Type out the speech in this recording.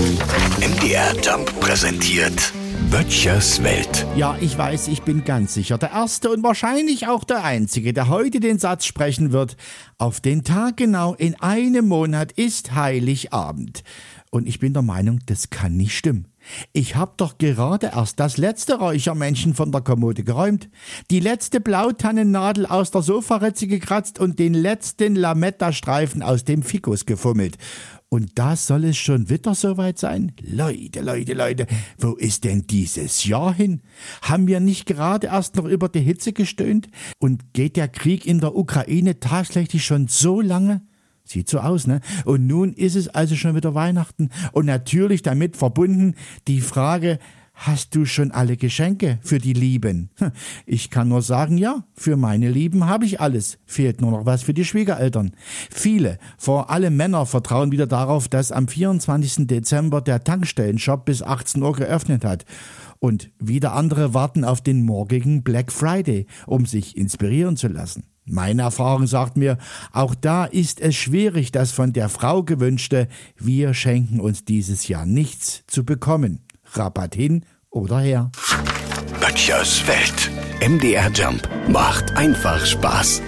MDR Jump präsentiert Böttchers Welt. Ja, ich weiß, ich bin ganz sicher der Erste und wahrscheinlich auch der Einzige, der heute den Satz sprechen wird, auf den Tag genau in einem Monat ist Heiligabend. Und ich bin der Meinung, das kann nicht stimmen. Ich hab doch gerade erst das letzte Räuchermännchen von der Kommode geräumt, die letzte Blautannennadel aus der Sofaritze gekratzt und den letzten Lametta-Streifen aus dem Fikus gefummelt. Und da soll es schon wieder soweit sein? Leute, Leute, Leute, wo ist denn dieses Jahr hin? Haben wir nicht gerade erst noch über die Hitze gestöhnt? Und geht der Krieg in der Ukraine tatsächlich schon so lange? Sieht so aus, ne? Und nun ist es also schon wieder Weihnachten. Und natürlich damit verbunden die Frage, Hast du schon alle Geschenke für die Lieben? Hm, ich kann nur sagen, ja, für meine Lieben habe ich alles. Fehlt nur noch was für die Schwiegereltern. Viele, vor allem Männer, vertrauen wieder darauf, dass am 24. Dezember der Tankstellenshop bis 18 Uhr geöffnet hat. Und wieder andere warten auf den morgigen Black Friday, um sich inspirieren zu lassen. Meine Erfahrung sagt mir, auch da ist es schwierig, das von der Frau gewünschte, wir schenken uns dieses Jahr nichts zu bekommen. Rabatt hin oder her. Böttchers Welt. MDR Jump macht einfach Spaß.